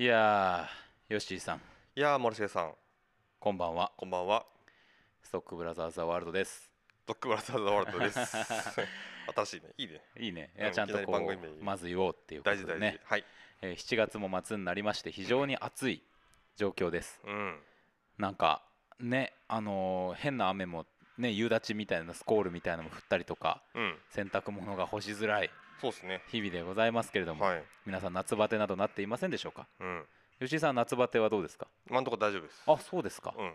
いやー、ヨッシーさん、いやー森重さん。こんばんは。こんばんは。ストックブラザーズ・ザ・ワールドです。ドッグブラザーズワールドです。新しいね。いいね。いいね。いうんやちゃんといきなりこ番組名う、まず言おうっていうことで大事大事、ね、はい。えー7月も末になりまして、非常に暑い状況です。うん。なんか、ね、あのー変な雨も、ね、夕立みたいなスコールみたいなのも降ったりとか、うん。洗濯物が干しづらいそうですね。日々でございますけれども、はい。皆さん、夏バテなどなっていませんでしょうか？うん。吉井さん、夏バテはどうですか？今のところ大丈夫です。あそうですか。うん。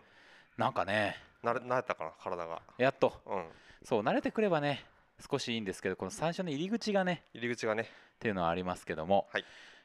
なんかね、慣れ慣れたかな体が。やっと、うん。そう、慣れてくればね、少しいいんですけど、この最初の入り口がね、入り口がね。っていうのはありますけども、はい。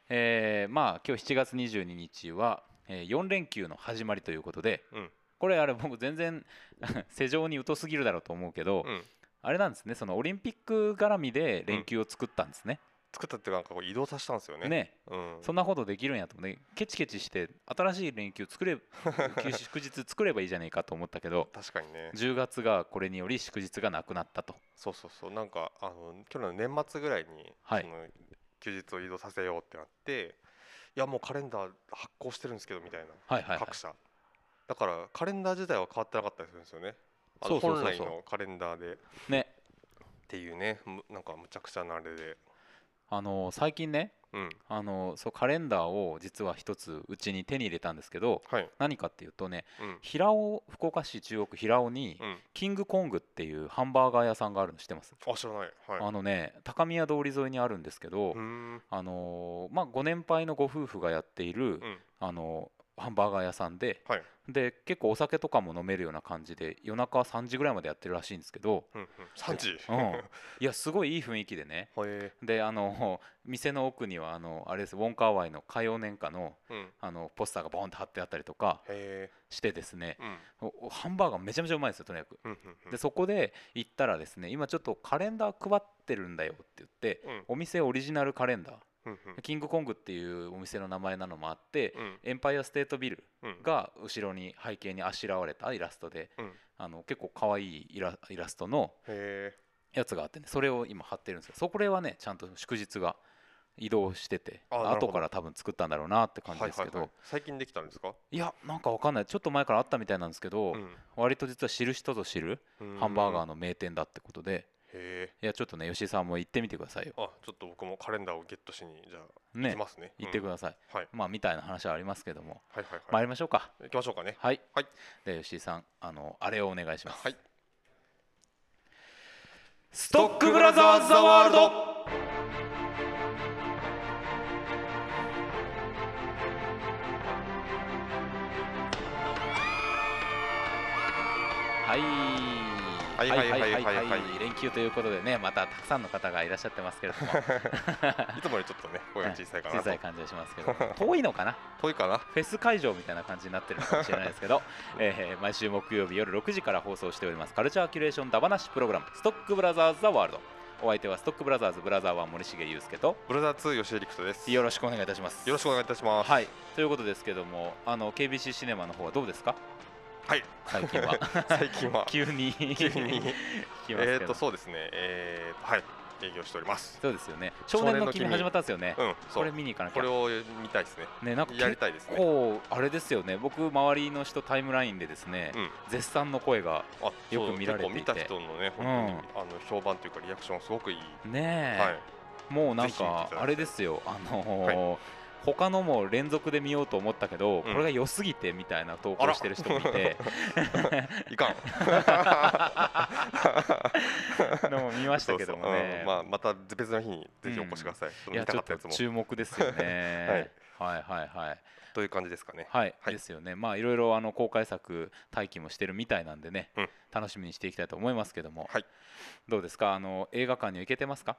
えーまあ今日7月22日は、えー4連休の始まりということでうん。これあれ僕全然 世情に疎すぎるだろうと思うけど、うんあれなんですね。そのオリンピック絡みで連休を作ったんですね。作ったってなんかこう移動させたんですよね。ね。うん。そんなことできるんやと思ってケチケチして新しい連休作れ 休祝日作ればいいじゃないかと思ったけど確かにね。10月がこれにより祝日がなくなったと。そうそうそう。なんかあの去年の年末ぐらいに、はい。その休日を移動させようってなっていやもうカレンダー発行してるんですけどみたいなはいはいはい。各社。だからカレンダー自体は変わってなかったりするんですよねあのそうそうそうそう。本来のカレンダーで。っねていうね。むなんかむちゃくちゃなあれで。あの最近ねうん。あのそうカレンダーを実は一つうちに手に入れたんですけどはい。何かっていうとねうん。平尾福岡市中央区平尾にうん。キングコングっていうハンバーガー屋さんがあるの知ってます、あ知らない。はい。あのね高宮通り沿いにあるんですけど、あのーまあご年配のご夫婦がやっている、うん。あのハンバーガー屋さんではい。で結構お酒とかも飲めるような感じで夜中3時ぐらいまでやってるらしいんですけど、うんうん。3時？うん、いやすごいいい雰囲気でね。へであの店の奥にはあのあれですウォンカーワイの歌謡年歌のえうん。あのポスターがボンって貼ってあったりとかへしてですねえうん。ハンバーガーめちゃめちゃうまいですよとにかく。うんうんうん。でそこで行ったらですね今ちょっとカレンダー配ってるんだよって言ってうん。お店オリジナルカレンダーキングコングっていうお店の名前なのもあってうん。エンパイアステートビルうん。が後ろに背景にあしらわれたイラストでうん。あの結構可愛いイライラストのへやつがあってねそれを今貼ってるんですけどそこれはねちゃんと祝日が移動してて後から多分作ったんだろうなってえ感じですけど。最近できたんですか？いやなんかわかんない。ちょっと前からあったみたいなんですけど、うん。割と実は知る人ぞ知るハンバーガーのの名店だってことでへえ。いやちょっとね吉井さんも行ってみてくださいよ。あちょっと僕もカレンダーをゲットしにじゃあ行ね。きますね。行ってくだださい、はい。まあみたいな話はありますけども。はいはいはい。参りましょうか。行きましょうかね。はい、はい。で吉井さんあのあれをお願いします、はい。ストックブラザーズ・ザ・ワールド。はいはいはいはいはいはい。連休ということでねまたたくさんの方がいらっしゃってますけれども。いつもよりちょっとね声が小さいかなと。小さい感じがしますけど。遠いのかな？遠いかな？フェス会場みたいな感じになってるかもしれないですけど、えー毎週木曜日夜6時から放送しておりますカルチャーキュレーションダバなしプログラムストックブラザーズ・ザ・ワールド。お相手はストックブラザーズブラザー1森重裕介と。ブラザー2吉江陸斗です。よよろしくお願いいたします。ろしくお願いいたします。はい。ということですけどもあの KBC シネマの方はどうですか？はい。最近は。最近は。急に。急に。えっとそうですね。えーとはい。営業しております。そうですよね。少年の君始まったんですよね、うんこれ見に行かなきゃ。これを見たいですね。ねなんかやりたいですね。結構あれですよね。僕周りの人タイムラインでですね、うん。絶賛の声があよく見られていて。見た人のね本当に、あの評判というかリアクションすごくいい、ねえ、はい。もうなんかあれですよ。あのー他のも連続で見ようと思ったけど、これが良すぎてみたいな投稿してる人もいて。いかん。のも見ましたけどもね。うん。まあ、また別の日にぜひお越しください、その見いやちょったと注目ですよね、はい、はいはい。という感じですかね。はい、はい。ですよね。まあいろいろあの公開作待機もしてるみたいなんでね、うん。楽しみにしていきたいと思いますけども、はい。どうですか？あの映画館には行けてますか？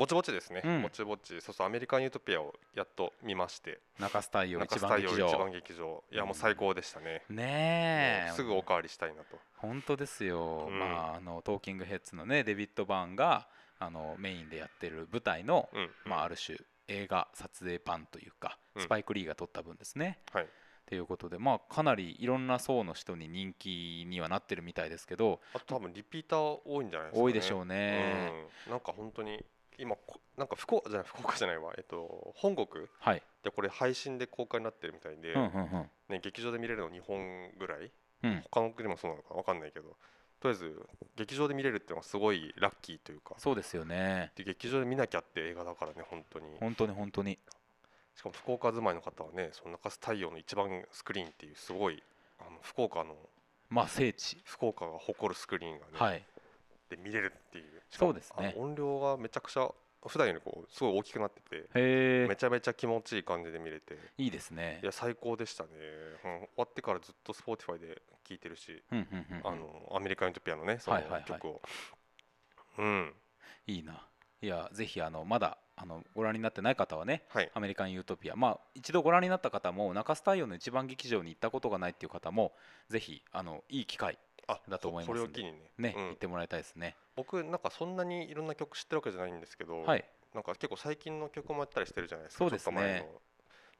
ぼちぼちですね、うん。ぼちぼち。そうそうアメリカン・ユートピアをやっと見まして。中洲大洋中一番劇場。番劇場。いやもう最高でしたね、ねえ。もうすぐおかわりしたいなと。本当ですよ、うん。まああのトーキングヘッズのねデビッド・バーンがあのメインでやってる舞台の、うんまあ、ある種映画撮影版というか、うん。スパイク・リーが撮った分ですね。はい。ということで、まあ、かなりいろんな層の人に人気にはなってるみたいですけどあと多分リピーター多いんじゃないですか、ね、多いでしょうね。うん、なんか本当に今こなんか福岡じゃない福岡じゃないわ。えっと本国？はい。でこれ配信で公開になってるみたいで、うんうんうん。ね、劇場で見れるの2本ぐらい？うん。他の国もそうなのかわかんないけど。とりあえず劇場で見れるっていうのはすごいラッキーというか。そうですよね。で劇場で見なきゃって映画だからね本当に。本当に本当に。しかも福岡住まいの方はねその中洲太陽の一番スクリーンっていうすごいあの福岡のまあ聖地。福岡が誇るスクリーンがね、はい。で見れるっていうそうですね。音量がめちゃくちゃ普段よりこうすごい大きくなっててめちゃめちゃ気持ちいい感じで見れて。いいですね。いや最高でしたね、うん終わってからずっと Spotify で聴いてるし、アメリカン・ユートピアのねそのはいはいはい。曲を、うん。いいな。いやぜひあのまだあのご覧になってない方はねはい。アメリカン・ユートピア。まあ一度ご覧になった方も中洲太陽の一番劇場に行ったことがないっていう方もぜひあのいい機会あだと思いますそれを機にね。ね、うん。行ってもらいたいですね。僕なんかそんなにいろんな曲知ってるわけじゃないんですけど、はい。なんか結構最近の曲もやったりしてるじゃないですかそうですね。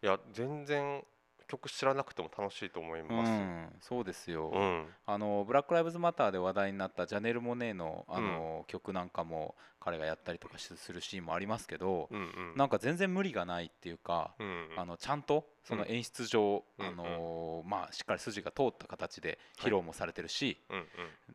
いや全然曲知らなくても楽しいと思いうます、んそうですよ、うん。あのブラック・ライブズ・マターで話題になったジャネル・モネのあの、曲なんかも彼がやったりとかしするシーンもありますけど、うんうん。なんか全然無理がないっていうか、うんうん。あのちゃんとそのうん。演出上、うんあのまあ、しっかり筋が通った形で披露もされてるし、うん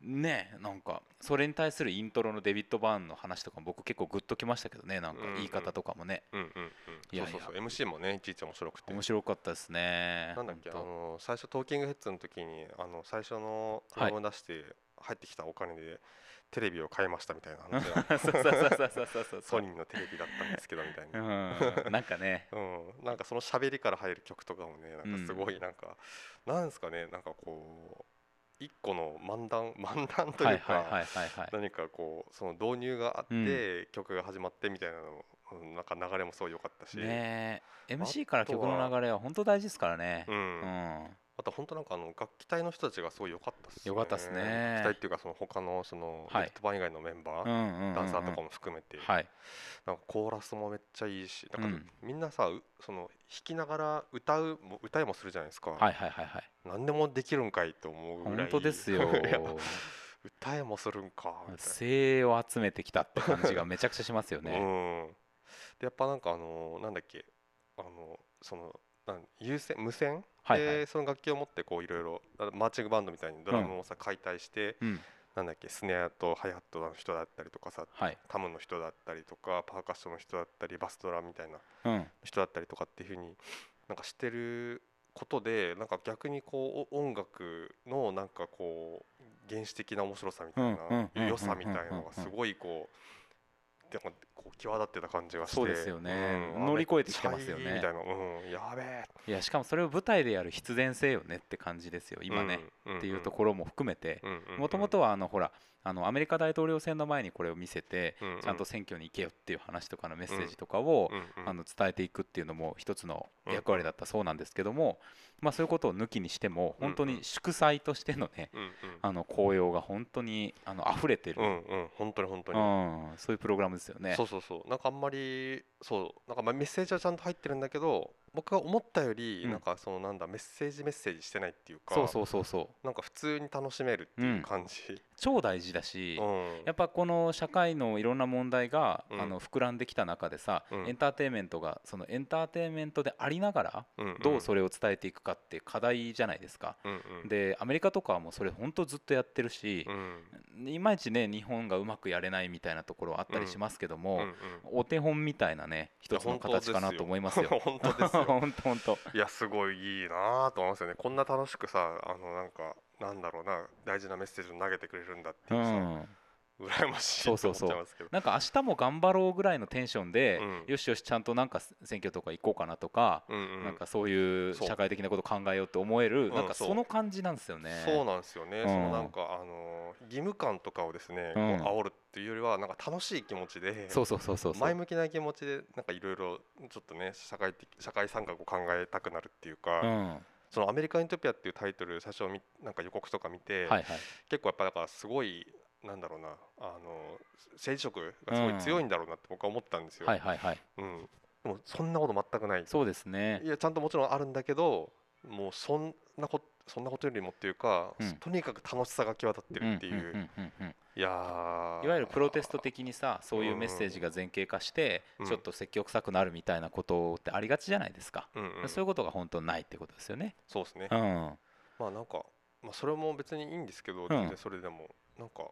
うん。ねなんかそれに対するイントロのデビッド・バーンの話とかも僕結構グッときましたけどねなんか言い方とかもね、うんうんうん。いやいや。そうそうそう。MC もねいちいち面白くて。面白かったですねなんだっけあの最初トーキングヘッズの時にあの最初のアルバム出して入ってきたお金でテレビを買いましたみたいな。話がそうそうそうそうそうそう。ソニーのテレビだったんですけどみたいな。うんなんかね。うん、なんかその喋りから入る曲とかもねなんかすごいなんか、なんですかねなんかこう一個の漫談 漫談というか、何かこうその導入があって、曲が始まってみたいなのなんか流れもすごい良かったし、ねえ。MC から曲の流れは本当大事ですからね。ううんん、あと本当なんかあの楽器隊の人たちがすごい良かったっす良かったっすね。楽器隊っていうかその他のそのはい。レッドバン以外のメンバー、ダンサーとかも含めて、はい。なんかコーラスもめっちゃいいしなんかうん。みんなさ、うその弾きながら歌うも歌いもするじゃないですか、はいはいはいはい。何でもできるんかいと思うぐらい。本当ですよ。歌えもするんかみたい精鋭を集めてきたって感じがめちゃくちゃしますよな、ね。うん。でやっぱなんかあのなんだっけあのそのなん有線無線はいはい。でその楽器を持ってこういろいろあマーチングバンドみたいにドラムをさ解体して、うん。なんだっけスネアとハイハットの人だったりとかさはい。タムの人だったりとかパーカッションの人だったりバスドラみたいなうん。人だったりとかっていうふうになんかしてることでなんか逆にこうお音楽のなんかこう原始的な面白さみたいな良さみたいなのがすごいこうでもこう際立ってた感じがして。そうですよね。うん。乗り越えてきてますよね。みたいな。うん。やべえ。いやしかもそれを舞台でやる必然性よねって感じですよ今ね、うんっていうところも含めて。もともとはあのほらあのアメリカ大統領選の前にこれを見せてうんうん。ちゃんと選挙に行けよっていう話とかのメッセージとかをうんうんあの伝えていくっていうのも一つの役割だったそうなんですけどもまあそういうことを抜きにしても本当に祝祭としてのねうんうん。あの紅葉が本当にあの溢れてる、うんうん。本当に本当に。うん、そういうプログラムですよね。そうそうそうそう。なんかあんまりそう。なんかまあメッセージはちゃんと入ってるんだけど僕が思ったよりうん。なんかそのなんだメッセージメッセージしてないっていうかそうそうそうそう。なんか普通に楽しめるっていう感じ、超大事だし、うん。やっぱこの社会のいろんな問題が、うん。あの膨らんできた中でさ、うん。エンターテインメントがそのエンターテインメントでありながらうんうん。どうそれを伝えていくかって課題じゃないですか。うんうん。でアメリカとかはもうそれ本当ずっとやってるしう、んいまいちね日本がうまくやれないみたいなところはあったりしますけども、うんうんお手本みたいなね一つの形かなと思いますよ。本当ですよ 本当本当。いやすごいいいなと思いますよねこんな楽しくさあのなんかなんだろうな大事なメッセージを投げてくれるんだってういうさ、ん。羨ましいとそうそうそう思っちゃいますけど。なんか明日も頑張ろうぐらいのテンションで、うん。よしよしちゃんとなんか選挙とか行こうかなとか、うんうん。なんかそういう社会的なこと考えようと思える、んなんかその感じなんですよね。そうなんですよね、うん。そのなんかあの義務感とかをですね、うん。こう煽るっていうよりはなんか楽しい気持ちでそうそうそうそうそう。前向きな気持ちでなんかいろいろちょっとね社会的社会参画を考えたくなるっていうか、うん、そのアメリカン・イントピアっていうタイトル最初みなんか予告とか見て、はいはい。結構やっぱだからすごいなんだろうなあの政治色がすごい強いんだろうなって僕は思ったんですよ。はいはいはい。うん、でもそんなこと全くない。そうですね。いやちゃんともちろんあるんだけどもうそんなこそんなことよりもっていうか、うん。とにかく楽しさが際立ってるっていう、んうんうんうんいやー。いわゆるプロテスト的にさそういうメッセージが前傾化してうん。ちょっと積極臭くなるみたいなことってありがちじゃないですか、うんうん、そういうことが本当ないってことですよね。そうですね、うん、まあなんか、まあ、それも別にいいんですけど、ん。全然それでも。なんか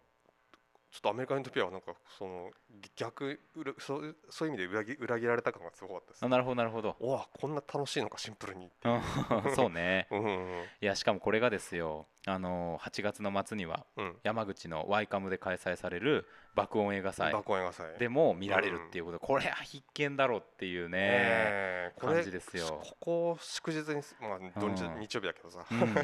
ちょっとアメリカン・ユートピアはなんかその逆裏そうそういう意味で裏切裏切られた感がすごかったです。あなるほどなるほど、おわこんな楽しいのかシンプルに そうね。うんうんいやしかもこれがですよ。あの8月の末にはうん。山口のワイカムで開催される爆音映画祭。爆音映画祭。でも見られるっていうこと、これは必見だろうっていうね、えこれ感じですよ。ここ祝日にすまあ土日、うん日曜日だけどさ、うん。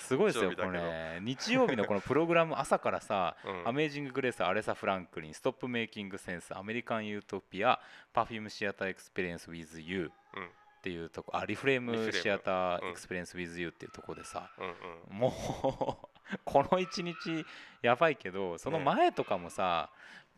すごいですよ これ日曜日のこのプログラム朝からさうん。アメージング・グレース、アレサ・フランクリン、ストップ・メイキング・センス、アメリカン・ユートピア、 Perfume Theater Experience with you っうんていうとこ、あ、 Reframe Theater うん。 Experience with you っていうとこでさ、うんうん。もう この一日やばいけど、その前とかもさ、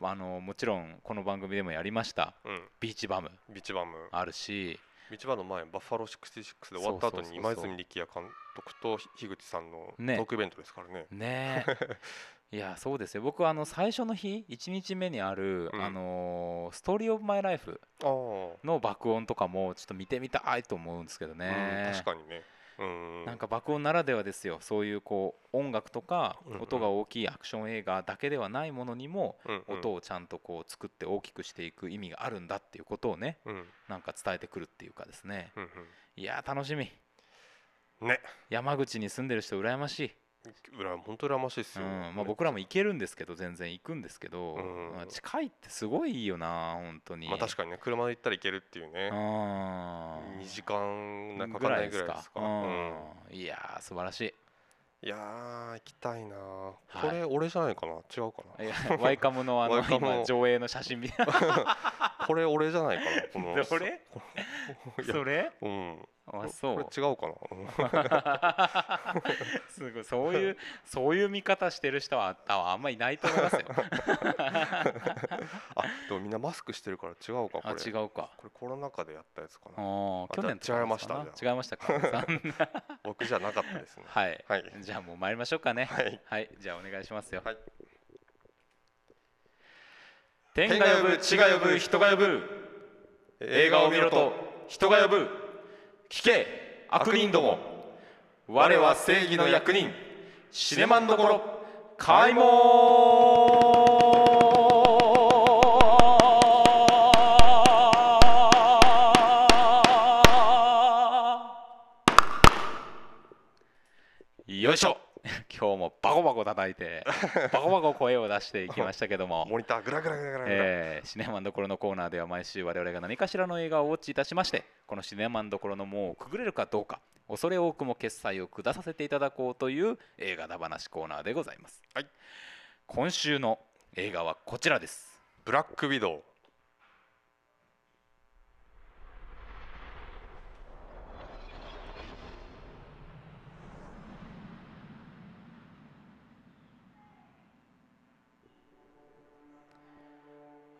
あのもちろんこの番組でもやりました、うん。ビーチバム。ビーチバム。あるし、ビーチバムの前バッファロー66で終わった後に今泉力也監督と樋口さんのトねークイベントですからね。ね。え いやそうですよ。僕はあの最初の日1日目にある、うん。あのーストーリー・オブ・マイ・ライフの爆音とかもちょっと見てみたいと思うんですけどね、うん、確かにね。うんなんか爆音ならではですよ。そういうこう音楽とかうんうん。音が大きいアクション映画だけではないものにもうんうん。音をちゃんとこう作って大きくしていく意味があるんだっていうことをねうん。なんか伝えてくるっていうかですね。うんいやー楽しみ。うんね。山口に住んでる人羨ましい、本当羨ましいですうんよ、まあ、僕らも行けるんですけど全然行くんですけど、うん。まあ近いってすごいいいよな本当に。まあ確かにね車で行ったら行けるっていうね。うん。2時間なかかんないぐらいですか。ううん。ん。いやー素晴らしい。いやー行きたいなこれ俺じゃないかな。違うかな。いやワイカムのあの 今上映の写真見た。これ俺じゃないかな。この どれ？それ？うんあそう。これ違うかな、うんすごい。そういうそういう見方してる人はあんまりいないと思いますよ。あでもみんなマスクしてるから違うかこあれ。違うか。これコロナ禍でやったやつかあなー去年違いました違いましたか。僕じゃなかったですね。はい。はい。じゃあもう参りましょうかね。はい。はい。じゃあお願いしますよ。はい。天が呼ぶ地が呼ぶ人が呼ぶ。映画を見ろと人が呼ぶ聞け悪人ども。我は正義の役人。シネマンどころ開門。コバコ叩いて バコバコ声を出していきましたけども。モニターグラグラグラグラえーシネマンどころのコーナーでは毎週我々が何かしらの映画をウォッチいたしましてこのシネマンどころの門をくぐれるかどうか恐れ多くも決済を下させていただこうという映画だ話コーナーでございます、はい。今週の映画はこちらです。ブラックウィドウ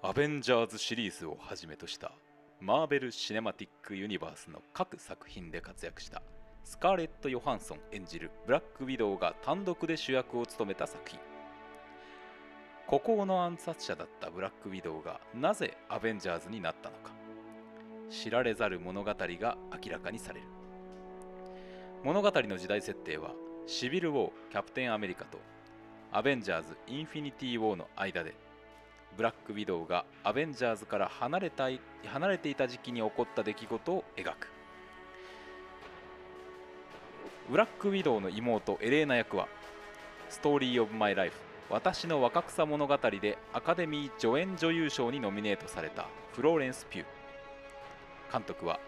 アベンジャーズシリーズをはじめとしたマーベル・シネマティック・ユニバースの各作品で活躍したスカーレット・ヨハンソン演じるブラック・ウィドウが単独で主役を務めた作品。孤高の暗殺者だったブラック・ウィドウがなぜアベンジャーズになったのか。知られざる物語が明らかにされる。物語の時代設定はシビル・ウォー・キャプテン・アメリカとアベンジャーズ・インフィニティ・ウォーの間でブラック・ウィドウがアベンジャーズから離れた離れていた時期に起こった出来事を描く。ブラック・ウィドウの妹エレーナ役はストーリー・オブ・マイ・ライフ私の若草物語でアカデミー助演女優賞にノミネートされたフローレンス・ピュー。監督は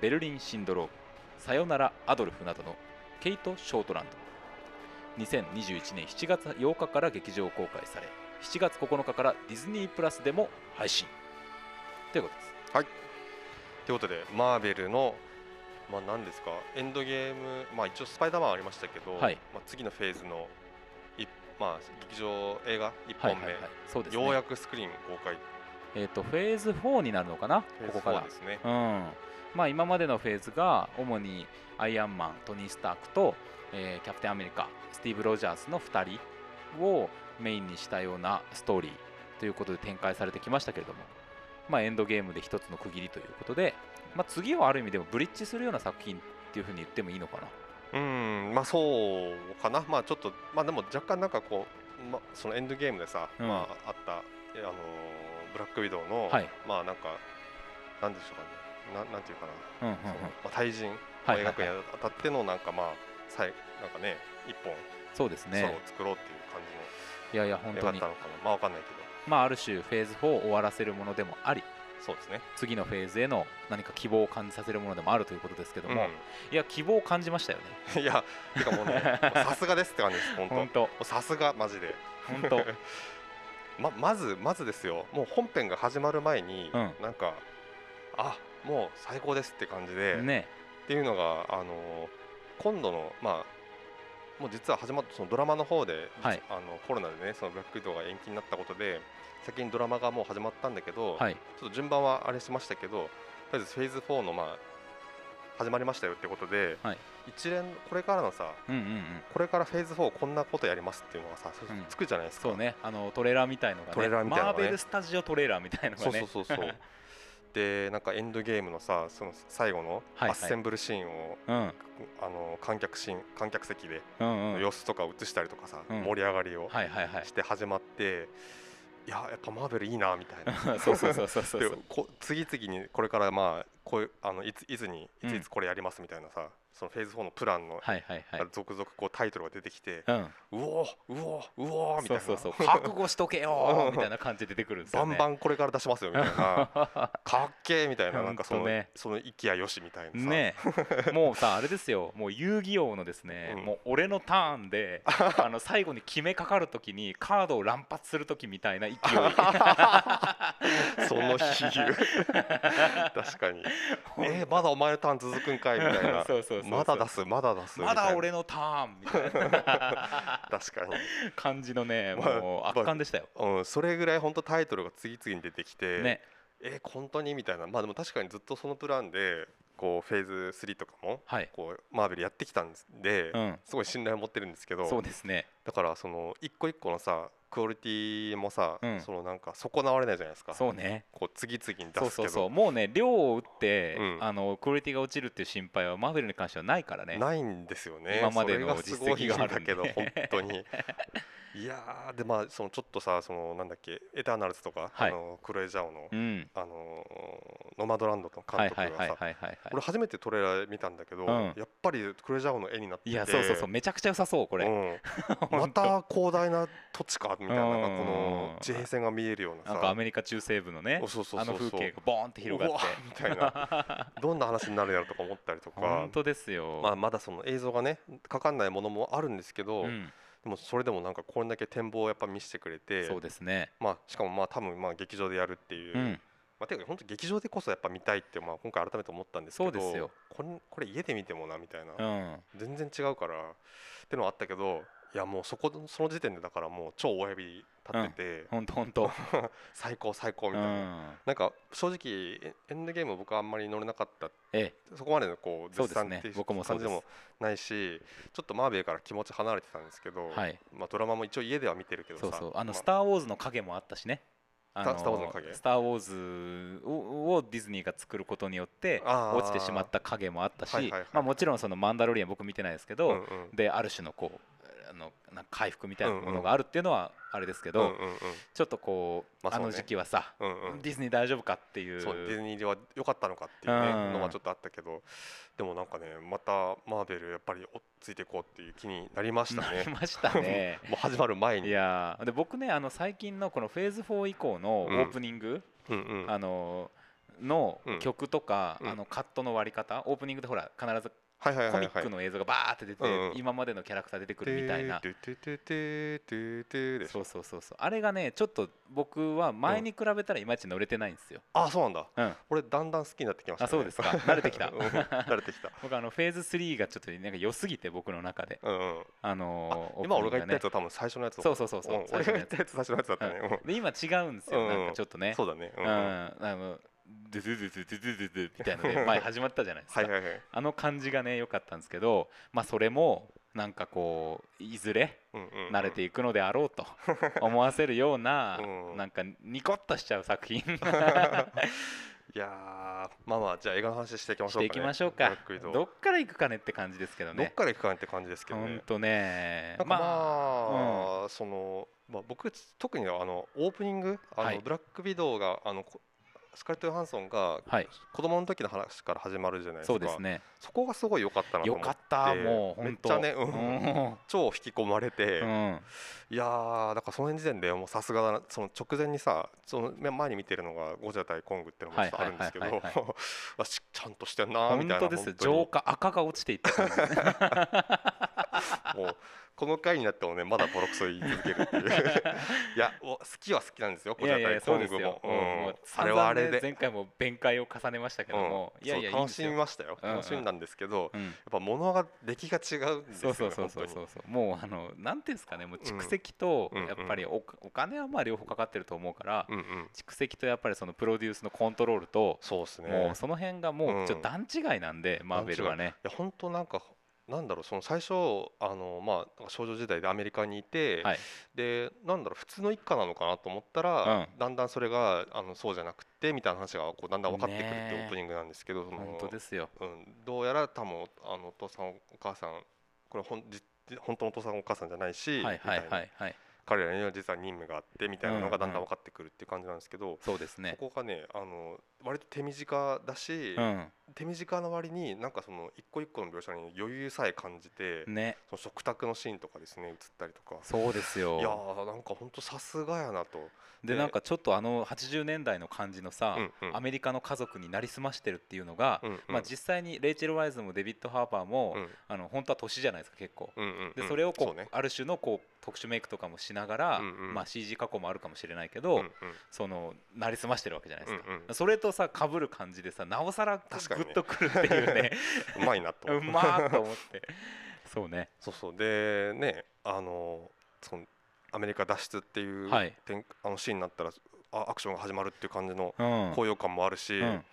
ベルリン・シンドロームさよならアドルフなどのケイト・ショートランド。2021年7月8日から劇場公開され7月9日からディズニープラスでも配信。ということです。ということでマーベルのまあ何ですかエンドゲームまあ一応スパイダーマンありましたけど、はい。まあ次のフェーズのいまあ劇場映画1本目、はいはいはい。そうですね。ようやくスクリーン公開。えー、とフェーズ4になるのかな？ここから。ですね。うん。まあ、今までのフェーズが主にアイアンマントニー・スタークと、えーキャプテンアメリカスティーブ・ロジャースの2人をメインにしたようなストーリーということで展開されてきましたけれども、まあ、エンドゲームで一つの区切りということで、まあ、次はある意味でもブリッジするような作品っていうふうに言ってもいいのかな？うんまあそうかな。まあちょっとまあでも若干なんかこう、ま、そのエンドゲームでさ、うん。まああったえあのーブラックウィドウの、はい。まあなんかなんでしょうかね。ななんていうかな、うんうんうん。そのまあ、対人をはいはい。描くにあたってのなんかまあさいなんかね一本そうですね。作ろうっていう感いやいやじ本当に。の絵だったのかなまあわかんないけど。まあ、ある種フェーズ4を終わらせるものでもありそうですね。次のフェーズへの何か希望を感じさせるものでもあるということですけども、ういや希望を感じましたよね。ん いやてかもうねさすがですって感じです。本当。さすがマジで。本当。ままずまずですよ。もう本編が始まる前に、うん。なんかあもう最高ですって感じで、ね。っていうのがあの今度のまあもう実は始まったそのドラマの方で、はい。あのコロナでねそのブラックウィドウが延期になったことで先にドラマがもう始まったんだけど、はい。ちょっと順番はあれしましたけどとりあえずフェーズ4のまあ始まりましたよってことで、はい。一連これからのさうんうんうん。これからフェーズ4こんなことやりますっていうのがさ、うん。つくじゃないですか。そうね。あのトレーラーみたいのがねトレーラーみたいなね。マーベルスタジオトレーラーみたいのがそうねそうそうそう でなんかエンドゲームのさその最後のはいはい。アッセンブルシーンを、うん。あの観客シーン観客席で様子とかを映したりとかさ、うん。盛り上がりをはいはいはい。して始まって、い、ややっぱマーベルいいなみたいな。そうそうそうそうそう次々にこれからまあこういうあのいついつにいつうん。いつこれやりますみたいなさ、そのフェーズ4のプランの、はいはいはい。続々こうタイトルが出てきて、うん。うおーうおーうおーみたいうな。そそうそう。覚悟しとけよーみたいな感じで出てくるんですよね。バンバンこれから出しますよみたいな。かっけーみたいななんかその,、ね。その息やよしみたいなさ、ね。もうさあれですよ。もう遊戯王のですね、うん。もう俺のターンで あの最後に決めかかるときにカードを乱発するときみたいな勢い。その比喩。確かに えー、まだお前のターン続くんかいみたいな。そうそうまだ出すまだ出す。まだ俺のターンみたいな。確かに。感じのねまあもう圧巻でしたよ、うん、それぐらい本当タイトルが次々に出てきて、ねえー本当に？みたいな。まあでも確かにずっとそのプランでこうフェーズ3とかもはい、こうマーベルやってきたんですで、うん、すごい信頼を持ってるんですけどそうですね。だからその一個一個のさクオリティもさ、うん。そのなんか損なわれないじゃないですか。そうね。こう次々に出そうすけど。そうそうもうね量を打って、うん。あのクオリティが落ちるっていう心配はマーベルに関してはないからね。ないんですよね。今までの実績があるんだけど本当に いやーでまあそのちょっとさそのなんだっけエターナルズとか、はい。あのクロエジャオの、うん。あのーノマドランドのはい監督がさ俺初めてトレーラー見たんだけど、うん。やっぱりクロエジャオの絵になってていやそうそうそうめちゃくちゃ良さそうこれ、うん、ほまた広大な土地かみたいななんかこうん。の地平線が見えるようなさ。なんかアメリカ中西部のねあの風景がボーンって広がっうわみたいな。どんな話になるやろとか思ったりとてか。本当ですよ、まあ、まだその映像がねかかんないものもあるんですけど、うん、でもそれでもなんかこれだけ展望をやっぱ見せてくれてそうですね。まあ、しかもまあ多分まあ劇場でやるっていう、うん。まあ、ていうか本当劇場でこそやっぱ見たいってまあ今回改めて思ったんですけどそうですよ。これこれ家で見てもなみたいな、うん。全然違うからってのはあったけどいやもうそこその時点でだからもう超親指立ってて、本当本当最高最高うみたいな、ん。なんか正直エエンドゲーム僕はあんまり乗れなかった。えそこまでのこうそうですね。絶賛っていう僕もそうです。感じでもないしちょっとマーベルから気持ち離れてたんですけど、えはい。まあ、ドラマも一応家では見てるけどさ。そうそう。あの「まスター・ウォーズ」の影もあったしね。あスタスターウォーズの影？スター・ウォーズををディズニーが作ることによって落ちてしまった影もあったし、まあ、もちろんその「マンダロリアン」僕見てないですけど、である種のこうなんか回復みたいなものがあるっていうのはあれですけど、うんうんうん。ちょっとこう、まあね。あの時期はさ、うんうん。ディズニー大丈夫かっていう。そうディズニーでは良かったのかっていうねうん。のはちょっとあったけどでもなんかねまたマーベルやっぱり追っついていこうっていう気になりましたなねりましたね。もう始まる前いにやーで僕ねあの最近のこのフェーズ4以降のオうん。ープニング、うんうん。あののうん曲とか、うん。あのカットの割り方オープニングでほら必ずコミックの映像がバーって出て、うんうん。今までのキャラクター出てくるみたいな。そうそうそうそう。あれがねちょっと僕は前に比べたらいまいち乗れてないんですよ、あそうなんだ。うん、俺だんだん好きになってきました、ね、あそうですか。慣れてきた。うん。慣れてきた。僕あのフェーズ3がちょっとなんか良すぎて僕の中でうんうん。あのー今俺が言ったやつは多分最初のやつだそうそうそうそう。うん俺が言最初のやつったやつ最初のやつだったね。で今違うん。ですよ、うんうんなんかちょっとね。そうだね。ううん。ん、あのドゥドゥドゥドゥドゥドゥドゥみたいなね前始まったじゃないですかはい、あの感じがね良かったんですけど、まあ、それもなんかこういずれ慣れていくのであろうと思わせるような、なんかニコッとしちゃう作品いやまあまあじゃあ映画の話していきましょうか、ね、いきましょうかどっから行くかねって感じですけどねどっから行くかねって感じですけどねほんねまあ、うん、そのまあ僕特にあのオープニングあの、はい、ブラックビドウがあのスカーレット・ヨハンソンがはい。子供の時の話から始まるじゃないですか。そうですね。そこがすごい良かったなとよ思って。かったもうめっ本当ちゃねうん。超引き込まれて、うん。いやーだからその辺時点でもうさすがだな。その直前にさその前に見てるのがゴジラ対コングっていうのもあるんですけど。はいはい。はいあしちゃんとしてんなーみたいな本当です浄化赤が落ちていった もうこの回になってもねまだボロクソ言い続けるっていう。いやお好きは好きなんですよゴジラいやいや対コングそうですよ。も、うんれはあれで、前回も弁解を重ねましたけども。うん。いやいや楽しみましたよ。うんうん。楽しんだんですけど、うん。やっぱ物が出来が違うんですよねそうそうそうそう。もうあのなんていうんですかねもう蓄積とうんやっぱりおお金はまあ両方かかってると思うからうんうん。蓄積とやっぱりそのプロデュースのコントロールとそうですね。もうその辺がもうちょっと段違いなんでマーベルはね。いや本当なんかなんだろうその最初あのまあ少女時代でアメリカにいて、はい。でなんだろう普通の一家なのかなと思ったら、うん。だんだんそれがあのそうじゃなくてみたいな話がこうだんだん分かってくるってオープニングなんですけど、その本当ですよ。うん、どうやら多分あのお父さんお母さんこれほんじ本当のお父さんお母さんじゃないし、はいはいみたはいはい。彼らには実は任務があってみたいなのがだんだうんうん。ん分かってくるっていう感じなんですけど、そうですね。ここがねあの割と手短だし、うん。手短な割になんかその一個一個の描写に余裕さえ感じて、ね。その食卓のシーンとかですね映ったりとか。そうですいやよーなんか本当さすがやなと、ででなんかちょっとあの80年代の感じのさうんうん。アメリカの家族になりすましてるっていうのがうんうん。まあ実際にレイチェル・ワイズもデビッド・ハーパーもうん。あの本当は年じゃないですか結構。うんうんうん。でそれをこそうね。ある種のこう特殊メイクとかもしながら、うんうん。まあ、CG 加工もあるかもしれないけうんど、うん。そのなりすましてるわけじゃないですか、うんうん。それとさかぶる感じでさなおさらグッとくるっていうね。うまいなと。うまーと思って。そうね。そうそう。でねあのそのアメリカ脱出っていうはい。展あのシーンになったらあアクションが始まるっていう感じのうん。高揚感もあるし、うん。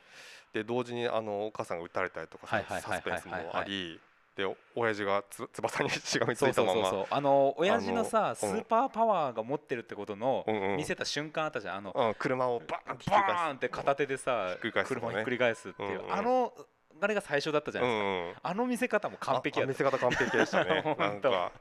で同時にあのお母さんが撃たれたりとかサスペンスもありでお親父がつ翼にしがみついたまま。そうそうそうあの親父のさスーパーパワーが持ってるってことのうんうん。見せた瞬間あったじゃん。あのうん車をバーンってバーンって片手でさね。車をひっくり返すっていう。うんうん。あのあれが最初だったじゃないですか。うんうん。あの見せ方も完璧やった。見せ方完璧でしたね。な 本当。んか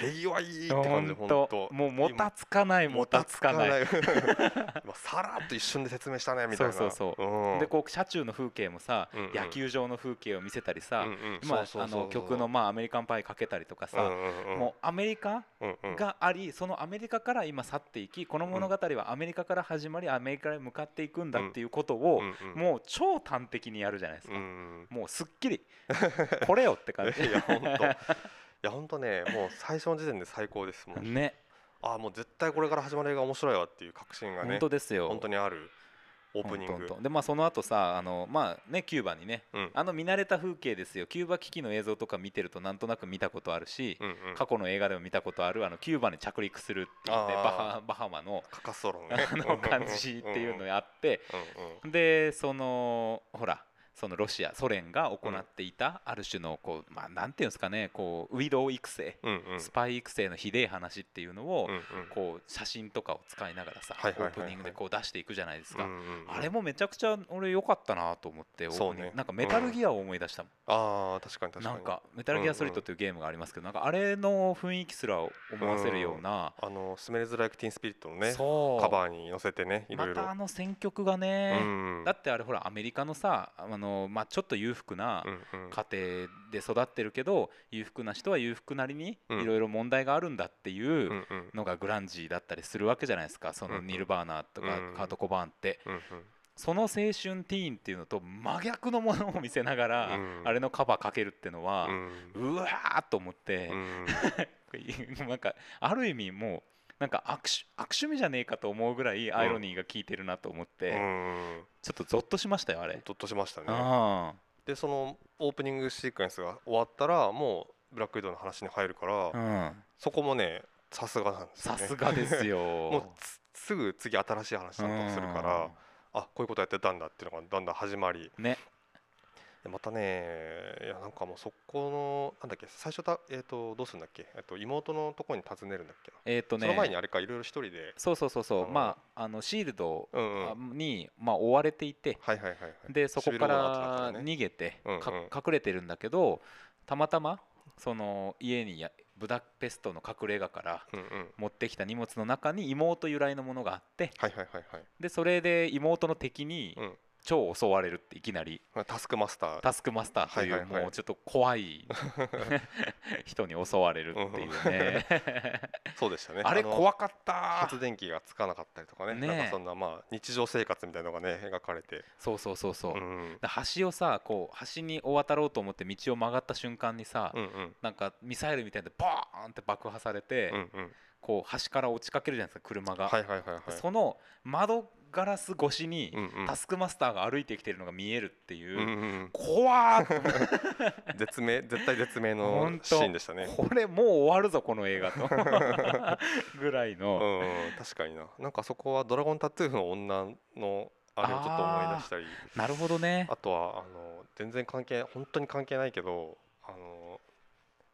手際いいって感じ本本当。当もうもたつかないもたつかない。さらっと一瞬で説明したねみたいな。そうそうそう。うん。でこう車中の風景もさ、うんうん。野球場の風景を見せたりさ、うんうん。まあの曲のまあアメリカンパイかけたりとかさ、うんうんうん。もうアメリカうんうんがありそのアメリカから今去っていきこの物語はアメリカから始まりアメリカへ向かっていくんだっていうことをうんうん。もう超端的にやるじゃないですうか、ん。もうすっきり。これよって感じ。いや本当。いや本当ねもう最初の時点で最高ですもう。ね。あもう絶対これから始まる映画面白いわっていう確信が本ね当ですよ。本当にあるオープニング。でまあその後さあのまあねキューバにね。うん。あの見慣れた風景ですよ。キューバ危機の映像とか見てるとなんとなく見たことあるし、うんうん。過去の映画でも見たことあるあのキューバに着陸するっていうねバハバハマのカカソロね。あの感じっていうのがあってうんうん。でそのほらそのロシアソ連が行っていたある種のこうまあなんていうんですかねこうウィドウ育成うんうん。スパイ育成のひでえ話っていうのをうんうん。こう写真とかを使いながらさオープニングでこう出していくじゃないですか。うんうんうん。あれもめちゃくちゃ俺良かったなと思ってそうね。なんかメタルギアを思い出したもん。ああ確かに確かに。なんかメタルギアソリッドというゲームがありますけどなんかあれの雰囲気すら思わせるようなあのスメルズ・ライク・ティーン・スピリットのねそう。カバーに載せてねいろいろ。またあの選曲がね、うん。だってあれほらアメリカのさあの、まあ、ちょっと裕福な家庭で育ってるけど裕福な人は裕福なりにうん。いろいろ問題があるんだっていうのがグランジーだったりするわけじゃないですかそのニルバーナとかうんカート・コバーンって。その青春ティーンっていうのと真逆のものを見せながら、うん。あれのカバーかけるっていうのはう、わーっと思って。う、ん。なんかある意味もうなんか悪趣悪趣味じゃねえかと思うぐらいアイロニーが効いてるなと思って、うん。ちょっとゾッとしましたよあれ。ゾッとしましたね。あでそのオープニングシークエンスが終わったらもうブラックウィドウの話に入るから、そこもねさすがなんですよね。さすがですよ。もうつすぐ次新しい話なんかするからあこういうことやってたんだっていうのがだんだん始まり。うんね、でまたねいやなんかもうそこのなんだっけ最初た、えー、とどうするんだっけ、えー、と妹のところに訪ねるんだっけな、えっ、とね。その前にあれかいろいろ一人で。そうそうそうそう。まああのシールドに、まあ、追われていて。はいはいはいでそこから逃げて、か隠れてるんだけどたまたまその家にやブダペストの隠れ家から持ってきた荷物の中に妹由来のものがあって。はいはいはいはい。でそれで妹の敵にうん超襲われるっていきなり。まあタスクマスター。タスクマスターといはいうもうちょっと怖い 人に襲われるっていうね。そうでしたね。あれの怖かった。発電機がつかなかったりとかね。ねなんかそんなまあ日常生活みたいなのがね描かれて。そうそうそうそう、うんで橋をさこう橋に渡ろうと思って道を曲がった瞬間にさ、うんうん。なんかミサイルみたいでバーンって爆破されて、うんうんこう橋から落ちかけるじゃないですか車が、はいはいはいはい。その窓ガラス越しにタスクマスターが歩いてきてるのが見えるっていう、うんうんうん。怖ー絶命絶対絶命ほのシーンでしたね。これもう終わるぞこの映画と。ぐらいうんの、うん確かにな。なんかそこはドラゴンタトゥーの女のあれをちょっと思い出したり。なるほどね。あとはあの全然関係本当に関係ないけど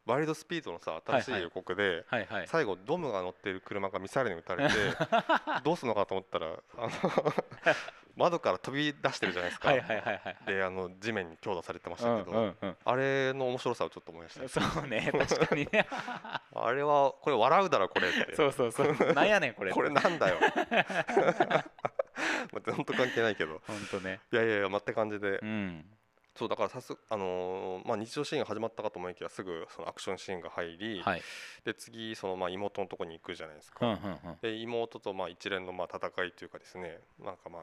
ワイルドスピードのさ新しい予告で、はいはい。最後ドムが乗ってる車がミサイルに撃たれて どうするのかと思ったらあの 窓から飛び出してるじゃないですか、はいはいはいはいであの地面に強打されてましうんたけど、うんうんあれの面白さをちょっと思いましたそうね確かにね。あれはこれ笑うだろこれって。そうそうそう。なんやねんこれ。これなんだよ。まあ本当関係ないけど。ほんとね。いやいやいや待って感じで、うんそうだからさすあのーまあ日常シーンが始まったかと思いきやすぐそのアクションシーンが入り、はい。で次そのまあ妹のとこに行くじゃないですか、うんうんうん。で妹とまあ一連のまあ戦いというかですねなんかまあ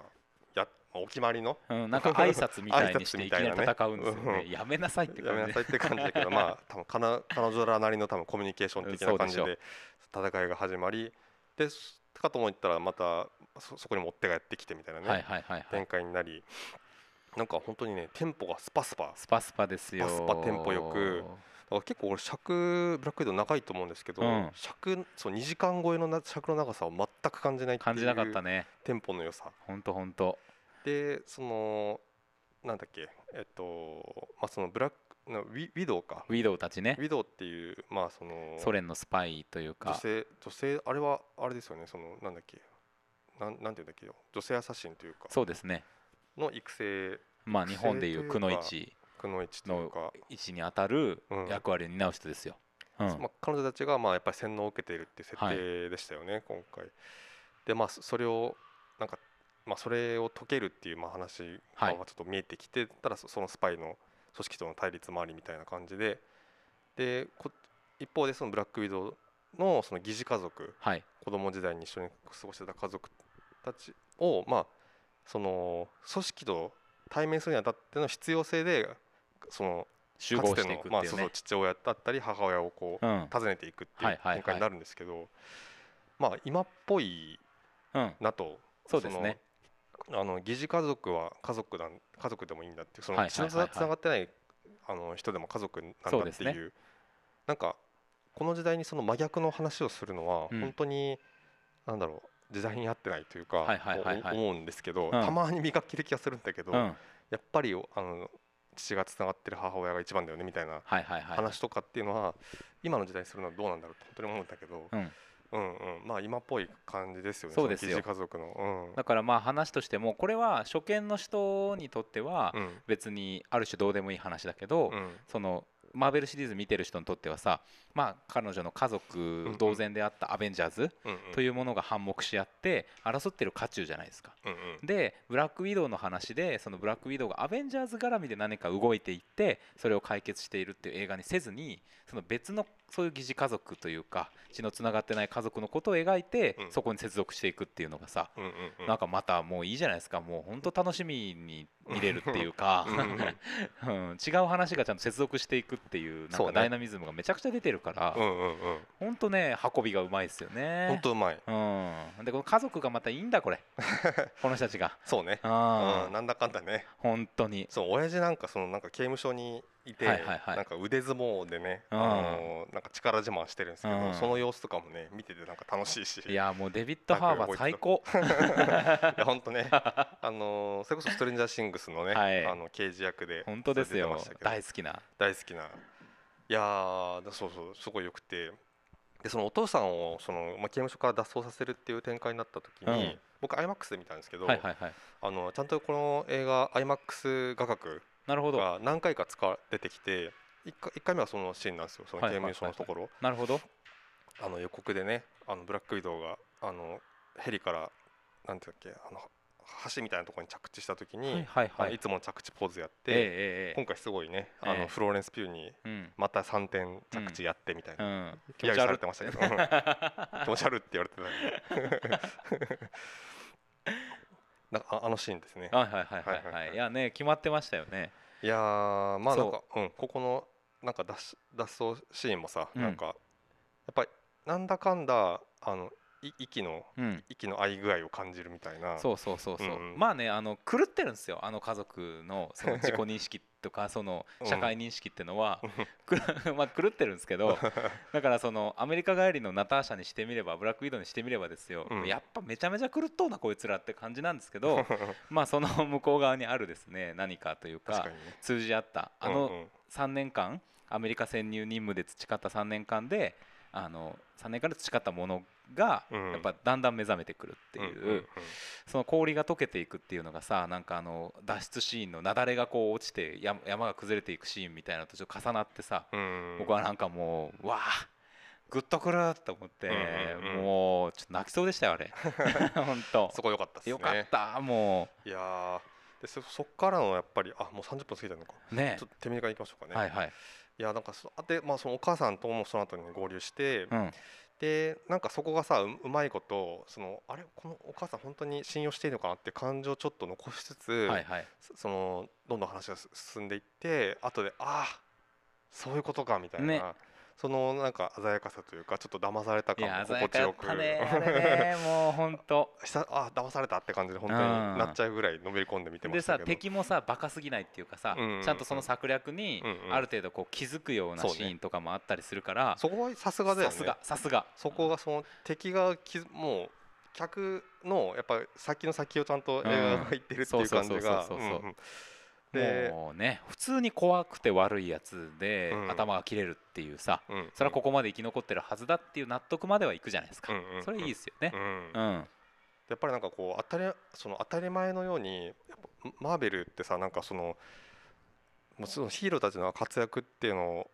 やまあお決まりのうん、なんか挨拶みたいにしていきなり 戦うんですよね。やめなさいって感じで。やめなさいって感じだけどまあ 多分かな彼女らなりの多分コミュニケーション的な感じで戦いが始まりですかと思ったらまたそそこにも追っ手がやってきてみたいなね、はいはい展い。開になりなんか本当にねテンポがスパスパだスパスパですよ。スパテンポよくから結構俺尺ブラックウィドウ長いと思うんですけど、うん尺そう2時間超えのな尺の長さを全く感じないっていう感じなかったね。テンポの良さほんとほんと。でそのなんだっけえっとまあそのブラックのウィウィドウかウィドウたちねウ。ィドウっていうまあそのソ連のスパイという女か。性女性あれはあれですよねそのなんだっけなんなんていうんだっけよ女性アサシンというかそうですね。の育成まあ日本でいうくのいちくの位置に当たるうん役割を担う人ですよ。うん。まあ、彼女たちがまあやっぱり洗脳を受けているっていう設定でしたよね、今回。でまあそそれをなんかまあそれを解けるっていうまあ話がはい。ちょっと見えてきて、ただそそのスパイの組織との対立もありみたいな感じで。でこ一方でそのブラックウィドウのその疑似家族。はい。子供時代に一緒に過ごしてた家族たちをまあその組織と対面するにあたっての必要性でその集合していくまあいうね。そうそう父親だったり母親をこううん。訪ねていくってはいいう展開になるんですけど、まあ今っぽいうん。なとそうですね。あの疑似家族は家族なん家族でもいいんだっていうその血のつながってないあの人でも家族なんだっていうねなんかこの時代にその真逆の話をするのはうん本当に、なんだろう時代に合ってないというか、思うんですけど、ん。たまに磨きる気がするんだけど、うん。やっぱりあの父がつながってる母親が一番だよねみたいな。話とかっていうのは今の時代にするのはどうなんだろうって本当に思うんだけど、うん。うんうん、まあ今っぽい感じですよねそうですよ。の疑似家族の。だからまあ話としてもこれは初見の人にとってはうん。別にある種どうでもいい話だけど、うん。そのマーベルシリーズ見てる人にとってはさまあ彼女の家族同然であったアベンジャーズというものが反目し合って争ってる渦中じゃないですか。でブラックウィドウの話でそのブラックウィドウがアベンジャーズ絡みで何か動いていってそれを解決しているっていう映画にせずにその別のそういう疑似家族というか血のつながってない家族のことを描いて、うん。そこに接続していくっていうのがさ、なんかまたもういいじゃないですか。もう本当楽しみに見れるっていうか。うん 違う話がちゃんと接続していくっていうなんかダイナミズムがめちゃくちゃ出てるから、うんうんうん。本当ね運びがうまいですよね。本当うまい。うん、でこの家族がまたいいんだこれ。この人たちが。そうね。あうんなんだかんだね。本当に。そう親父なんかそのなんか刑務所にいて、はいはいはい。なんか腕相撲でね、うん。あのなんか力自慢してるんですけど、うん。その様子とかもね見ててなんか楽しいし。いやもうデビッド・ハーバー最高。いや本当ね。あのーそれこそストレンジャーシングスのね、はい。あの刑事役で本当ですよ。大好きな。大好きないやそうそうすごいよくて。でそのお父さんをその、まあ、刑務所から脱走させるっていう展開になった時に、うん。僕 IMAX で見たんですけど、はいはいはい。あのちゃんとこの映画 IMAX 画角なるほど。が何回か使わ出てきて1回一回目はそのシーンなんですよそのはいはい。刑務所のところ、なるほど。あの予告でねあのブラックウィドウがあのヘリからなんていうんだっけあの橋みたいなところに着地したときに、はいはい、い。つも着地ポーズやって、えー、今回すごいね、えー、あのフローレンス・ピューにまた3点着地やってみたいな、うん。うん、気持ち悪ってましたけど。気持ち悪っ。て言われてたんで。なんかあのシーンですね。はいはいはいはい,、はい。い、やね決まってましたよね。いやまあなんかう、うん、ここのなんか脱脱走シーンもさ、うん、なんかやっぱりなんだかんだあの息のうん。息の合い具合を感じるみたいな。そうそうそうそう、うんうん。まあねあの狂ってるんですよ。あの家族のその 自己認識とかそのうん。社会認識ってのは、くる まあ狂ってるんですけど だからそのアメリカ帰りのナターシャにしてみればブラックウィドウにしてみればですよ、うん。やっぱめちゃめちゃ狂っとうなこいつらって感じなんですけどまあその向こう側にあるですね。何かというか通じ合った。あのうん。うん3年間アメリカ潜入任務で培った3年間であの3年間で培ったものがうん。やっぱだんだん目覚めてくるっていう、その氷が溶けていくっていうのがさなんかあの脱出シーンの雪崩がこう落ちて山山が崩れていくシーンみたいなのとちょっと重なってさ、うん。僕はなんかもうわあグッとくると思って、もうちょっと泣きそうでしたよあれ。本当。そこ良かったですね。よかったもいやー。でそそっからのやっぱりあもう30分過ぎてるのか。うねちょっと手短にいきましょうかね、はいはい、いやなんかそで、まあ、そのお母さんともその後に合流して、うん、でなんかそこがさううまいことそのあれこのお母さん本当に信用していいのかなって感情をちょっと残しつつ、はいはい。そそのどんどん話がす進んでいって後でああそういうことかみたいな、ねそのなんか鮮やかさというかちょっと騙されたい感も心地よく。もう本当久あ騙されたって感じで本当にうんなっちゃうぐらいのめり込んで見てまでしたけど。さ敵もさバカすぎないっていうかさ、うんうんうん。ちゃんとその策略にうんうんある程度こう気づくようなシーンとかもあったりするから、そこはさすがだよね。さすがさすが。そこがその敵がきもう客のやっぱり先の先をちゃんと映画が言ってるっていう感じがもうね普通に怖くて悪いやつで、うん。頭が切れるっていうさうん。それはここまで生き残ってるはずだっていう納得まではいくじゃないですか、うんうん。うん。それいいですよね。う、ん。うん。やっぱりなんかこう当たりその当たり前のようにマーベルってさなんかそのもちろんヒーローたちの活躍っていうのを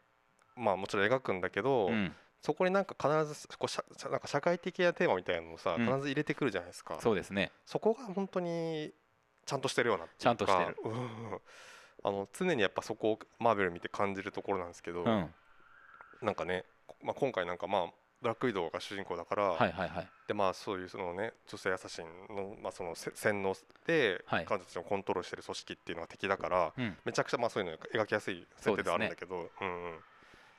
まあもちろん描くんだけど、うん。そこになんか必ずこうしゃなんか社会的なテーマみたいなのをさうん。必ず入れてくるじゃないですか、そうですね。そこが本当にちゃんとしてるようなちゃんとしてる。うん。あの常にやっぱそこをマーベル見て感じるところなんですけど、うん。なんかね、まあ、今回なんかまあブラックウィドウが主人公だから、はいはいはい。でまあそういうそのね女性アサシンの,、まあそのせ洗脳ではい。彼女たちをコントロールしてる組織っていうのが敵だから、うん。めちゃくちゃまあそういうのを描きやすい設定ではあるんだけどうんうん。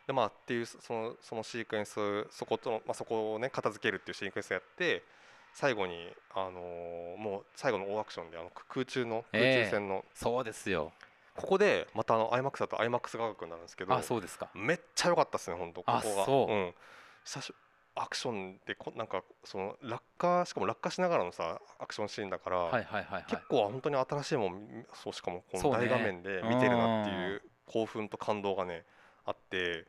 でまあっていうそのそのシークエンスそことの、まあ、そこをね片付けるっていうシークエンスやって最後にあのーもう最後の大アクションであの空中の空え。え中戦の、そうですよ。ここでまたあの IMAX だと IMAX 画角になるんですけどあそうですか。めっちゃ良かったですね本当ここあがそう。うん。アクションでこなんかその落下しかも落下しながらのさアクションシーンだから、はいはいはいはい。結構本当に新しいもんそうしかもこの大画面で見てるなっていう興奮と感動がねあって。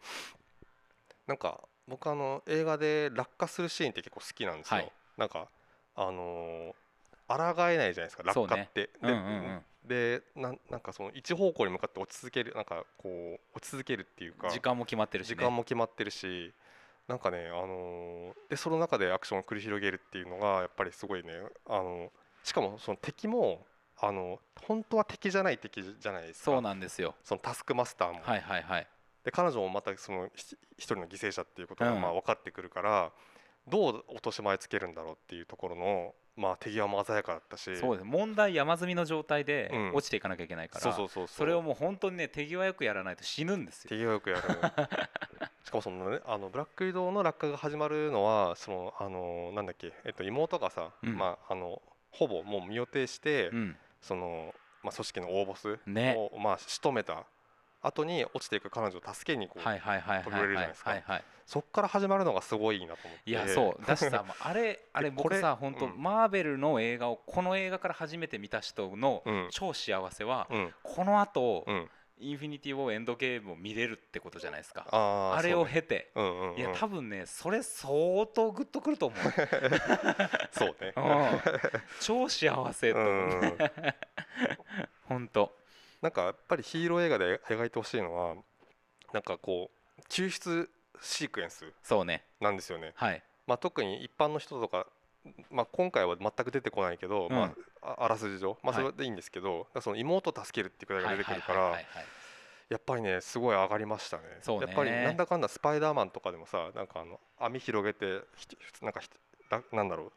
なんか僕あの映画で落下するシーンって結構好きなんですよ、はいなんかあのー抗えないじゃないですか落下って、うんうんうん。ででなんなんかその一方向に向かって落ち続けるなんかこう落ち続けるっていうか時間も決まってるし、ね、時間も決まってるしなんかね、あのーでその中でアクションを繰り広げるっていうのがやっぱりすごいね、あのしかもその敵もあの本当は敵じゃない敵じゃないですか。そうなんですよ。そのタスクマスターも、はいはいはい。で彼女もまたそのひ一人の犠牲者っていうことがうん。まあ分かってくるから、どう落とし前つけるんだろうっていうところのまあ手際も鮮やかだったし。そうです問題山積みの状態でうん。落ちていかなきゃいけないから、そうそうそうそれをもう本当にね手際よくやらないと死ぬんですよ。手際よくやる。しかもそのねあのブラック移動の落下が始まるのはそのあのなんだっけ、えっと、妹がさ、うん。まああのほぼもう身を挺して、うん。そのまあ組織の大ボスね。を、まあ仕留めた後に落ちていく彼女を助けにこう、はいはいはい飛び降りるじゃないですか。そっから始まるのがすごいいいなと思って。いやそう。だしさあれ あれこれ僕さ本当うん。マーベルの映画をこの映画から初めて見た人のうん。超幸せはうん。この後うん。インフィニティ・ウォーエンドゲームを見れるってことじゃないですか。あれを経て。うんうんうん。いや多分ねそれ相当グッとくると思う。そうね。うん。超幸せとう。思う 本当なんかやっぱりヒーロー映画で描いてほしいのはなんかこう救出シークエンスそうね。なんですよね。はい。まあ、特に一般の人とか、まあ、今回は全く出てこないけど、うん。まあ、ああらすじ上、まあ、はい。それでいいんですけど、だからその妹を助けるっていうくだりが出てくるからはいはいはいはいはいやっぱりねすごい上がりましたね。そうね。やっぱりなんだかんだスパイダーマンとかでもさなんかあの網広げてひなんかなんだろう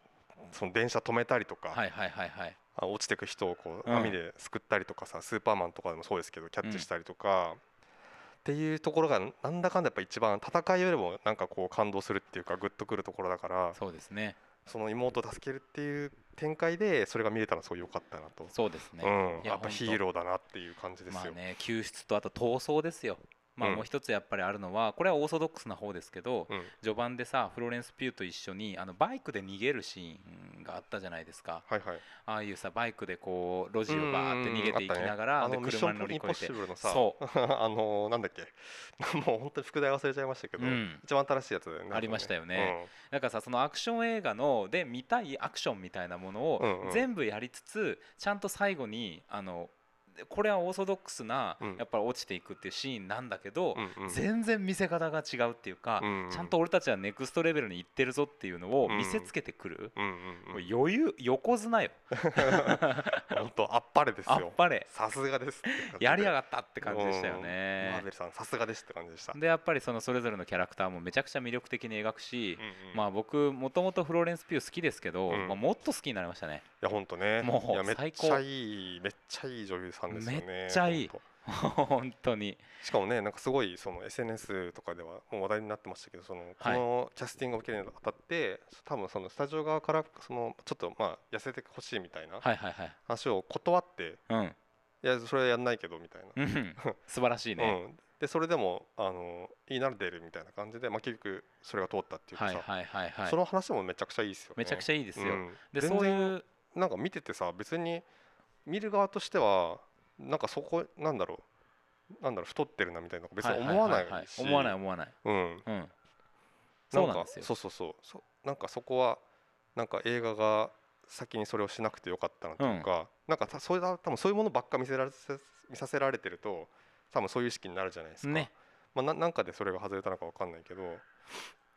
その電車止めたりとか、はいはいはいはいあ落ちてく人をこううん。網で救ったりとかさ、スーパーマンとかでもそうですけどキャッチしたりとか、っていうところがなんだかんだやっぱ一番戦いよりもなんかこう感動するっていうかグッとくるところだからそうですね。その妹を助けるっていう展開でそれが見れたのはすごい良かったなと、そうですね。うん、いややっぱヒーローだなっていう感じですよ。まあね救出とあと逃走ですよまあうん。もう一つやっぱりあるのはこれはオーソドックスな方ですけどうん。序盤でさフローレンス・ピューと一緒にあのバイクで逃げるシーンがあったじゃないですか。はいはい、ああいうさバイクでこう路地をバーって逃げていきながあらでのミッショ車に乗り越えて。そ あのなんだっけ。もう本当に副題忘れちゃいましたけど、うん。一番新しいやつだよねありましたよね、だからさそのアクション映画ので見たいアクションみたいなものをうんうん。全部やりつつちゃんと最後にあのこれはオーソドックスなうん。やっぱり落ちていくっていうシーンなんだけど全然見せ方が違うっていうかちゃんと俺たちはネクストレベルに行ってるぞっていうのを見せつけてくる。余裕横綱よ。本当あっぱれですよ。あっぱれ。さすがですやりやがったって感じでしたようんマーねベルさんさすがですって感じでした、でやっぱりそのそれぞれのキャラクターもめちゃくちゃ魅力的に描くしまあ僕もともとフローレンス・ピュー好きですけど、うん。まあ、もっと好きになりましたね。いや本当ね。もうめっちゃいいめっちゃいい女優さんですよねめっちゃいい。本当に。しかもねなんかすごいその SNS とかではもう話題になってましたけどそのこはい。のキャスティングを受けるにあたって多分そのスタジオ側からそのちょっとまあ痩せてほしいみたいなはいはいはい。話を断ってうん。いやそれはやんないけどみたいな。うん。素晴らしいね、うん、でそれでもあのいいなら出るみたいな感じで、まあ、結局それが通ったっていうかさ、はいはいはいはい。その話もめちゃくちゃいいですよね。めちゃくちゃいいですよ、うん。でそういうなんか見ててさ別に見る側としてはなんかそこなんだろう。なんだろう太ってるなみたいな別に思わない思わない思わない。うん。うん。なんかそうなんですよ。そうそうそう。そなんかそこはなんか映画が先にそれをしなくてよかったなというか、なんかたそういう多分そういうものばっか見せられせ見させられてると多分そういう意識になるじゃないですか、ね。まあ、ななんかでそれが外れたのかわかんないけど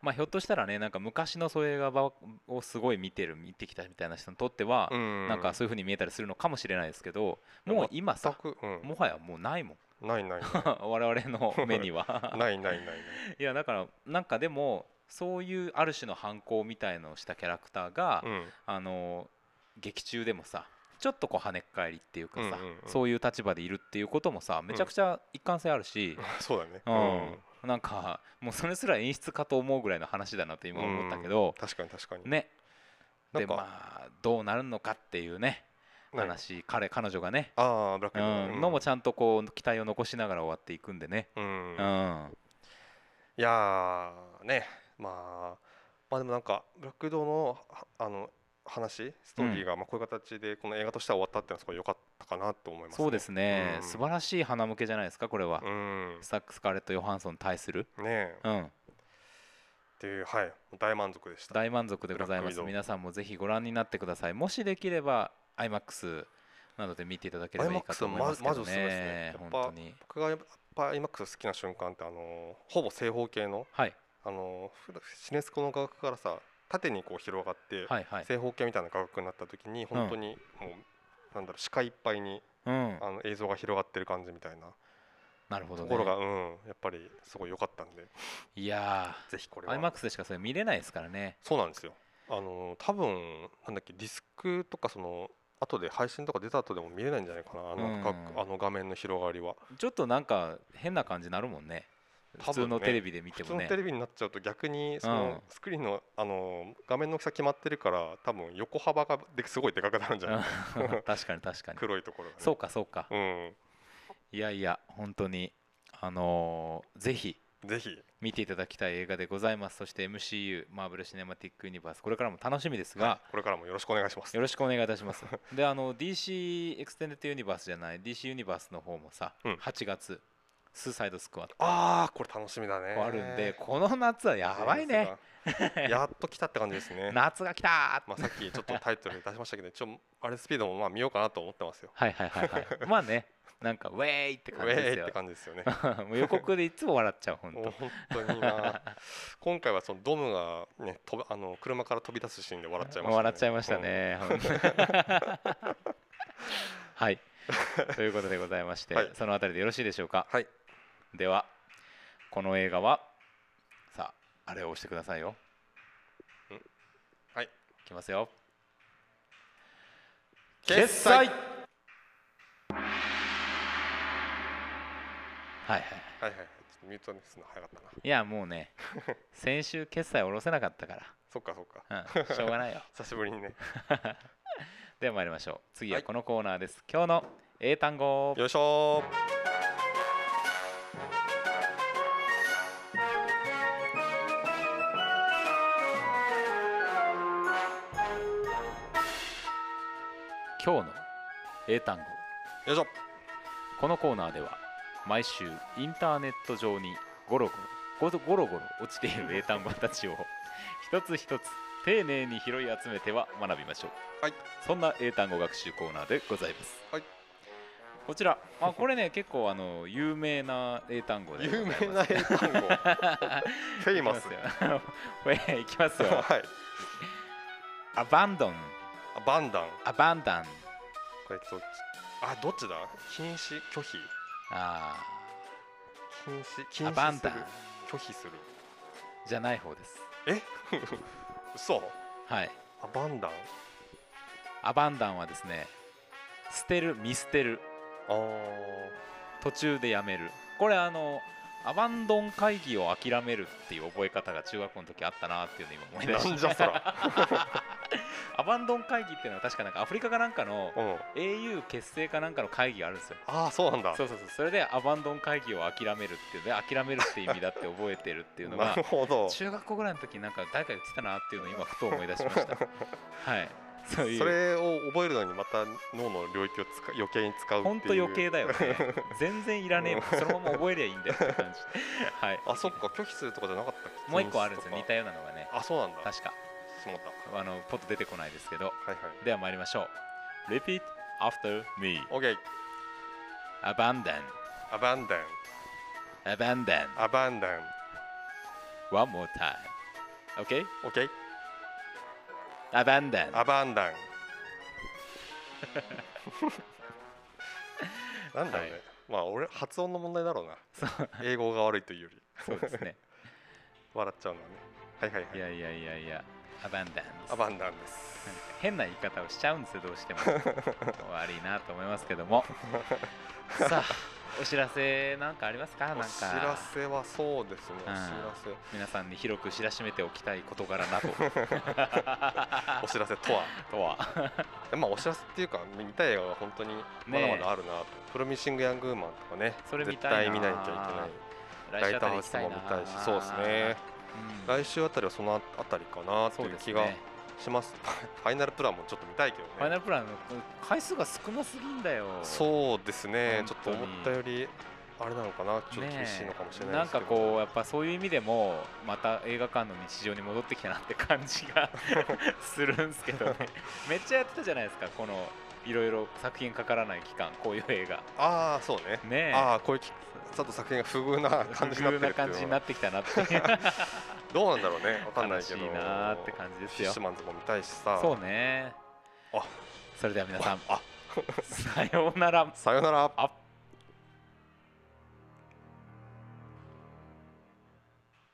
まあひょっとしたらねなんか昔のそういう映画ばをすごい見てる見てきたみたいな人にとっては、うん。なんかそういう風に見えたりするのかもしれないですけどもう今全さもはやもうないもん。ないない 我々の目には。ないないないない。いやだからなんかでもそういうある種の反抗みたいのをしたキャラクターが、うん。あの劇中でもさちょっとこう跳ねっ返りっていうかさ、そういう立場でいるっていうこともさめちゃくちゃ一貫性あるし、そうだね。うんなんかもうそれすら演出かと思うぐらいの話だなと今思ったけど、確かに確かに。ね。でまあどうなるのかっていうね何話彼彼女がね、ああブラックうん、のもちゃんとこう期待を残しながら終わっていくんでね、うん。うん。いやーね。まあまあでもなんかブラックドウのはあの話ストーリーがまあこういう形でこの映画としては終わったっていうのはすごい良かったかなと思います、ね、そうですね、うん。素晴らしい花向けじゃないですかこれは、うん。スタック・スカーレット・ヨハンソンに対する、ねえ。うん、っていうはい。大満足でした。大満足でございます皆さんもぜひご覧になってください。もしできれば IMAX などで見ていただければいいかと思いますけどね。ね。本当に。僕がやっぱ IMAX 好きな瞬間ってあのほぼ正方形のはい。あのふシネスコの画角からさ縦にこう広がって、正方形みたいな画角になった時に本当にもう、なんだろう視界いっぱいにうん。あの映像が広がってる感じみたいななるほどね。ところが、うんやっぱりすごい良かったんで。いやぜひこれーは iMAX でしかそれ見れないですからね。そうなんですよ。あの多分なんだっけディスクとかその後で配信とか出た後でも見れないんじゃないかなあの,、うん。あの画面の広がりは。ちょっとなんか変な感じになるもんね普通のテレビで見て普通もねのテレビになっちゃうと逆にそうん。のスクリーンのあの画面の大きさ決まってるから多分横幅がですごいでかくなるんじゃない？うん。確かに確かに。黒いところが、ね、そうかそうか。うん。いやいや本当にあのーぜひぜひ。見ていただきたい映画でございます。そして MCU マーベル・シネマティック・ユニバースこれからも楽しみですがこれからもよろしくお願いします。よろしくお願いいたします。であの DC エクステンデッド・ユニバースじゃない DC ユニバースの方もさ、うん。8月スーサイド・スクワット。ああこれ楽しみだね。あるんでこの夏はやばいね。やっと来たって感じですね。夏が来たーまあさっきちょっとタイトル出しましたけど一応あれスピードもまあ見ようかなと思ってますよ。はいはいはいはい。まあねなんかウェーイってウ感じですよェーイって感じですよね。もう予告でいつも笑っちゃう本当。本当にな。今回はそのドムがね飛ぶあの車から飛び出すシーンで笑っちゃいました、ね、笑っちゃいましたね。はい。ということでございまして、はい。そのあたりでよろしいでしょうか？はいでは、この映画は、さあ、あれを押してくださいよ。んはい。いきますよ。決済はいはい。はいはいはいちょっとミュートにするの早かったないや、もうね、先週決済下ろせなかったかそっかそっから、うん、しょうがないよ。久しぶりにね では参りましょう。次ははいこのコーナーです。今日の英単語。よいしょ今日の英単語。よいしょ。このコーナーでは毎週インターネット上にゴロゴロゴロゴロゴロ落ちている英単語たちを一つ一つ丁寧に拾い集めては学びましょう。はい。そんな英単語学習コーナーでございます。はい。こちら。あこれね結構あの有名な英単語で有名な英単語。フェイマスいきますよ。これいきますよ。はい。アバンドンあバンダン。アバンダン。これどっち？あどっちだ？禁止拒否。あ禁止禁アバンダン。拒否する。ーじゃない方です。え？嘘？はい。アバンダン？アバンダンはですね捨てる見捨てる。あー。途中でやめる。これあのアバンドン会議を諦めるっていう覚え方が中学校の時あったなっていうのを今思い出してなんじゃそら。アバンドン会議っていうのは確かなんかアフリカかなんかのうん。AU 結成かなんかの会議があるんですよ。ああそうなんだ。そうそうそう。それでアバンドン会議を諦めるっていうで諦めるって意味だって覚えてるっていうの なが中学校ぐらいの時になんか誰か言ってたなっていうのを今ふと思い出しました。はいそういう。それを覚えるのにまた脳の領域を使余計に使うっていう。本当余計だよね。全然いらねえ。そのまま覚えりゃいいんだよって感じ。は いあそっか。拒否するとかじゃなかったっけ？もう一個あるんですよ。似たようなのがね。あそうなんだ。確か。あのポッと出てこないですけど。はいはい。では参りましょう。Repeat after me. OK Abandon. Abandon Abandon. Abandon One more time. OK? OK Abandon. Abandon. なんだろうね、はい。まあ俺発音の問題だろうな。英語が悪いというより。そうですね。笑っちゃうのはね。はいはいはい。いやいやいやいや。Abandon アバンダンですなんか変な言い方をしちゃうんですよどうしても。悪いなと思いますけども。さあお知らせなんかありますか？なんか。お知らせはそうですね、うん。お知ら皆さんに広く知らしめておきたい事柄なとせ お知らせとは？とは。でまあお知らせっていうか見たい映画が本当にまだまだあるなと、プロミッシング・ヤング・ウーマンとかねそれ見絶たいな。対見ないといけない。ライトハウスも見たいしそうですね、うん。来週あたりはそのあたりかなとそういう気がですねします。ファイナルプランもちょっと見たいけどね。ファイナルプランの回数が少なすぎんだよ。そうですね。ちょっと思ったよりあれなのかな。ちょっと厳しいのかもしれないなんかですけど、こうやっぱそういう意味でもまた映画館の日常に戻ってきたなって感じが するんですけどね。めっちゃやってたじゃないですか。このいろいろ作品かからない期間こういう映画。ああそうね。ねえ。ああこういうきちょっと作品が不遇な感じになってるっていう不遇な感じになってきたなって どうなんだろうね。わかんないけど。悲しいなーって感じですよ。フィッシュマンズも見たいしさ。そうね。あ。それでは皆さん。あ。さようなら。さよなら。アップ